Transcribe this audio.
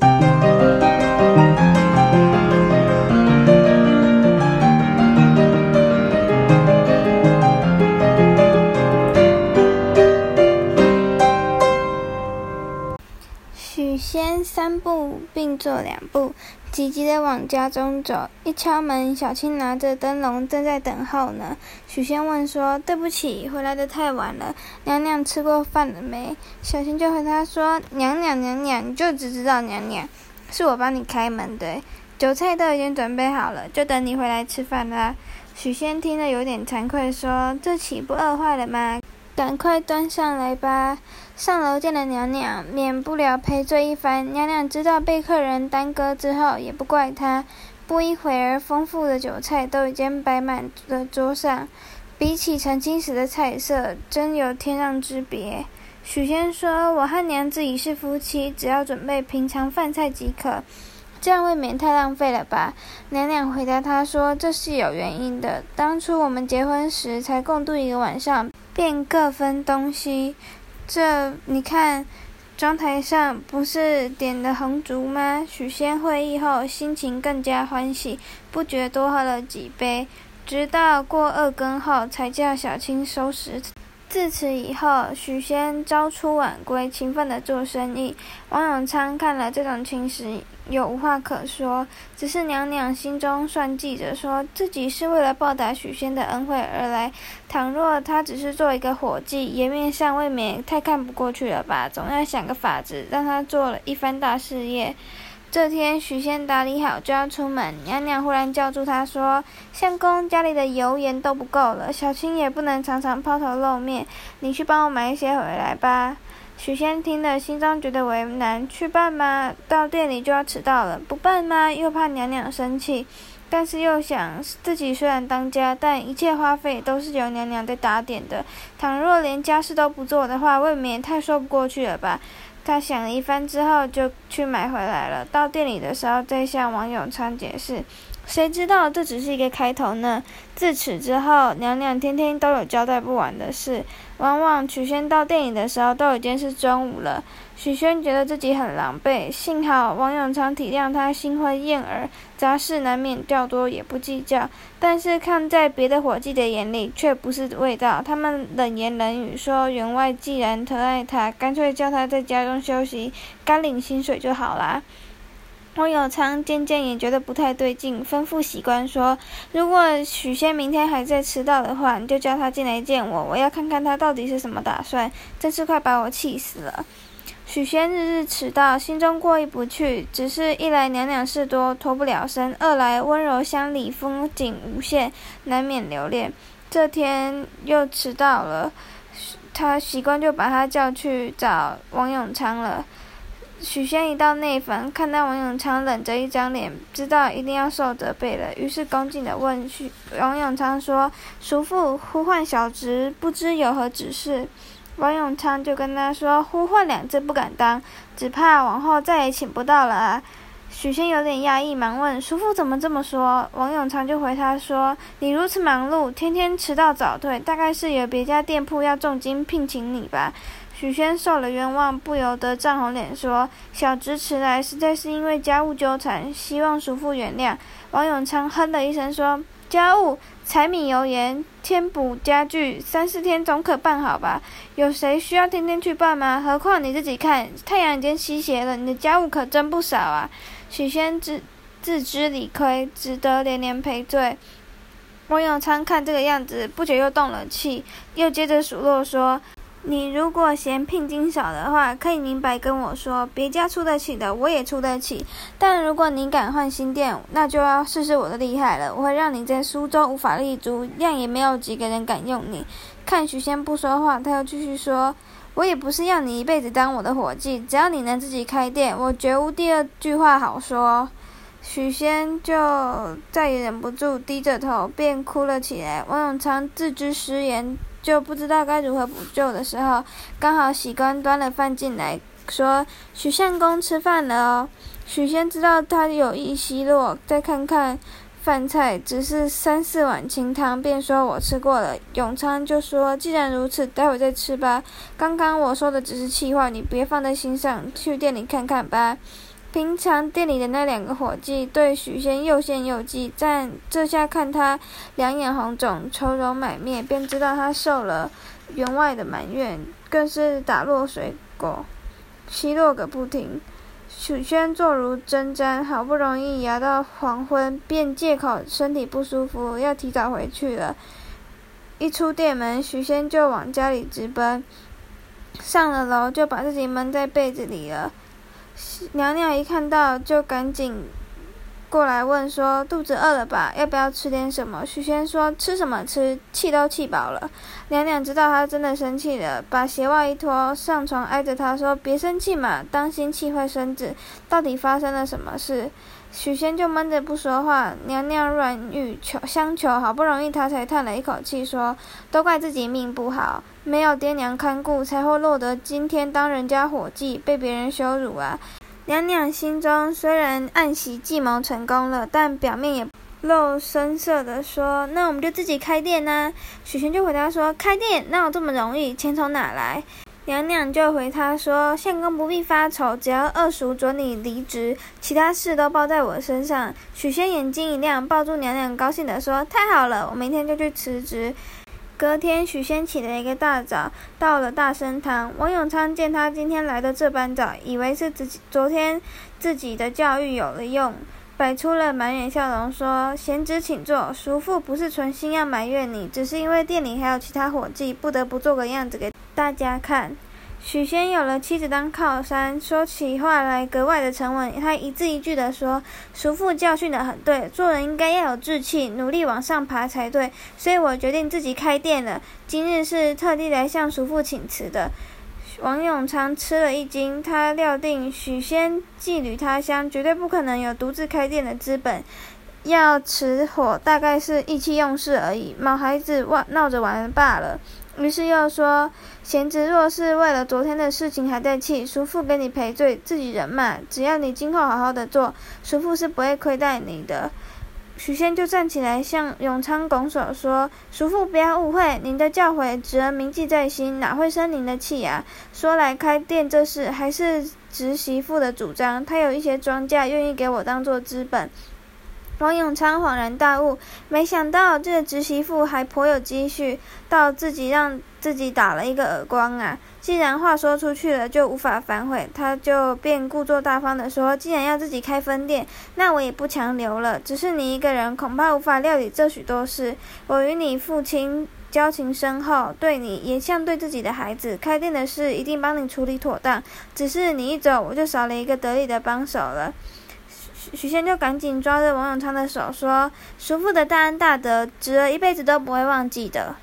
Thank you. 三步并作两步，急急地往家中走。一敲门，小青拿着灯笼正在等候呢。许仙问说：“对不起，回来得太晚了。娘娘吃过饭了没？”小青就和他说：“娘娘，娘娘，你就只知道娘娘，是我帮你开门的。酒菜都已经准备好了，就等你回来吃饭啦。”许仙听了有点惭愧，说：“这岂不饿坏了吗？”赶快端上来吧！上楼见了娘娘，免不了赔罪一番。娘娘知道被客人耽搁之后，也不怪她。不一会儿，丰富的酒菜都已经摆满了桌上，比起成亲时的菜色，真有天壤之别。许仙说：“我和娘子已是夫妻，只要准备平常饭菜即可，这样未免太浪费了吧？”娘娘回答他说：“这是有原因的。当初我们结婚时，才共度一个晚上。”便各分东西，这你看，妆台上不是点了红烛吗？许仙会意后，心情更加欢喜，不觉多喝了几杯，直到过二更后，才叫小青收拾。自此以后，许仙朝出晚归，勤奋地做生意。王永昌看了这种情形，又无话可说。只是娘娘心中算计着，说自己是为了报答许仙的恩惠而来。倘若他只是做一个伙计，颜面上未免太看不过去了吧？总要想个法子，让他做了一番大事业。这天，许仙打理好就要出门，娘娘忽然叫住他说：“相公，家里的油盐都不够了，小青也不能常常抛头露面，你去帮我买一些回来吧。”许仙听了，心中觉得为难：去办吗？到店里就要迟到了；不办吗？又怕娘娘生气。但是又想，自己虽然当家，但一切花费都是由娘娘在打点的，倘若连家事都不做的话，未免太说不过去了吧。他想了一番之后，就去买回来了。到店里的时候，再向王永昌解释。谁知道这只是一个开头呢？自此之后，娘娘天天都有交代不完的事。往往许仙到店里的时候，都已经是中午了。许仙觉得自己很狼狈，幸好王永昌体谅他心灰燕耳，杂事难免较多，也不计较。但是看在别的伙计的眼里，却不是味道。他们冷言冷语说：“员外既然疼爱他，干脆叫他在家中休息，干领薪水就好啦。”王永昌渐渐也觉得不太对劲，吩咐喜官说：“如果许仙明天还在迟到的话，你就叫他进来见我，我要看看他到底是什么打算。真是快把我气死了。”许仙日日迟到，心中过意不去。只是一来娘娘事多，脱不了身；二来温柔乡里，风景无限，难免留恋。这天又迟到了，他喜官就把他叫去找王永昌了。许仙一到内房，看到王永昌冷着一张脸，知道一定要受责备了，于是恭敬地问许王永昌说：“叔父呼唤小侄，不知有何指示？”王永昌就跟他说：“呼唤两字不敢当，只怕往后再也请不到了啊。”许仙有点讶异，忙问：“叔父怎么这么说？”王永昌就回他说：“你如此忙碌，天天迟到早退，大概是有别家店铺要重金聘请你吧。”许仙受了冤枉，不由得涨红脸说：“小侄迟来，实在是因为家务纠缠，希望叔父原谅。”王永昌哼了一声说：“家务，柴米油盐，添补家具，三四天总可办好吧？有谁需要天天去办吗？何况你自己看，太阳已经西斜了，你的家务可真不少啊！”许仙自自知理亏，只得连连赔罪。王永昌看这个样子，不觉又动了气，又接着数落说。你如果嫌聘金少的话，可以明白跟我说，别家出得起的，我也出得起。但如果你敢换新店，那就要试试我的厉害了。我会让你在苏州无法立足，样也没有几个人敢用你。看许仙不说话，他又继续说：“我也不是要你一辈子当我的伙计，只要你能自己开店，我绝无第二句话好说。”许仙就再也忍不住，低着头便哭了起来。王永昌自知失言。就不知道该如何补救的时候，刚好喜官端了饭进来，说：“许相公吃饭了哦。”许仙知道他有意奚落，再看看饭菜，只是三四碗清汤，便说：“我吃过了。”永昌就说：“既然如此，待会再吃吧。刚刚我说的只是气话，你别放在心上，去店里看看吧。”平常店里的那两个伙计对许仙又羡又嫉，但这下看他两眼红肿、愁容满面，便知道他受了员外的埋怨，更是打落水狗，奚落个不停。许仙坐如针毡，好不容易熬到黄昏，便借口身体不舒服，要提早回去了。一出店门，许仙就往家里直奔。上了楼，就把自己闷在被子里了。娘娘一看到，就赶紧过来问说：“肚子饿了吧？要不要吃点什么？”许仙说：“吃什么吃？气都气饱了。”娘娘知道他真的生气了，把鞋袜一脱，上床挨着他说：“别生气嘛，当心气坏身子。到底发生了什么事？”许仙就闷着不说话。娘娘软语求相求，好不容易他才叹了一口气说：“都怪自己命不好。”没有爹娘看顾，才会落得今天当人家伙计，被别人羞辱啊！娘娘心中虽然暗喜计谋成功了，但表面也露声色的说：“那我们就自己开店呐、！”许仙就回答说：“开店哪有这么容易？钱从哪来？”娘娘就回他说：“相公不必发愁，只要二叔准你离职，其他事都包在我身上。”许仙眼睛一亮，抱住娘娘，高兴地说：“太好了，我明天就去辞职。”隔天，许仙起了一个大早，到了大生堂。王永昌见他今天来的这般早，以为是自己昨天自己的教育有了用，摆出了满脸笑容，说：“贤侄请坐，叔父不是存心要埋怨你，只是因为店里还有其他伙计，不得不做个样子给大家看。”许仙有了妻子当靠山，说起话来格外的沉稳。他一字一句地说：“叔父教训得很对，做人应该要有志气，努力往上爬才对。所以我决定自己开店了。今日是特地来向叔父请辞的。”王永昌吃了一惊，他料定许仙寄旅他乡，绝对不可能有独自开店的资本，要持火大概是意气用事而已，毛孩子玩闹着玩罢了。于是又说：“贤侄若是为了昨天的事情还在气，叔父给你赔罪，自己人嘛。只要你今后好好的做，叔父是不会亏待你的。”许仙就站起来向永昌拱手说：“叔父不要误会，您的教诲，侄儿铭记在心，哪会生您的气呀？说来开店这事，还是侄媳妇的主张，她有一些庄稼，愿意给我当做资本。”王永昌恍然大悟，没想到这侄媳妇还颇有积蓄，到自己让自己打了一个耳光啊！既然话说出去了，就无法反悔，他就便故作大方地说：“既然要自己开分店，那我也不强留了。只是你一个人恐怕无法料理这许多事。我与你父亲交情深厚，对你也像对自己的孩子，开店的事一定帮你处理妥当。只是你一走，我就少了一个得力的帮手了。”许仙就赶紧抓着王永昌的手说：“叔父的大恩大德，侄儿一辈子都不会忘记的。”